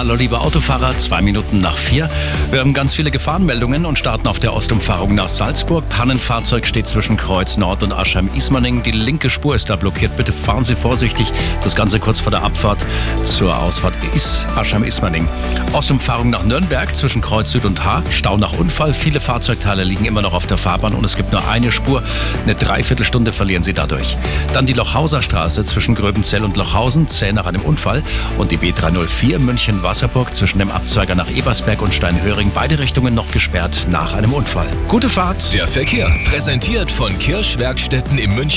Hallo liebe Autofahrer, zwei Minuten nach vier. Wir haben ganz viele Gefahrenmeldungen und starten auf der Ostumfahrung nach Salzburg. Pannenfahrzeug steht zwischen Kreuz Nord und Aschheim-Ismaning. Die linke Spur ist da blockiert. Bitte fahren Sie vorsichtig. Das Ganze kurz vor der Abfahrt zur Ausfahrt ist Aschheim-Ismaning. Ostumfahrung nach Nürnberg zwischen Kreuz Süd und H. Stau nach Unfall. Viele Fahrzeugteile liegen immer noch auf der Fahrbahn und es gibt nur eine Spur. Eine Dreiviertelstunde verlieren Sie dadurch. Dann die Lochhauser Straße zwischen Gröbenzell und Lochhausen. Zäh nach einem Unfall. Und die B304 München Wasserburg zwischen dem Abzweiger nach Ebersberg und Steinhöring. Beide Richtungen noch gesperrt nach einem Unfall. Gute Fahrt. Der Verkehr präsentiert von Kirschwerkstätten im München.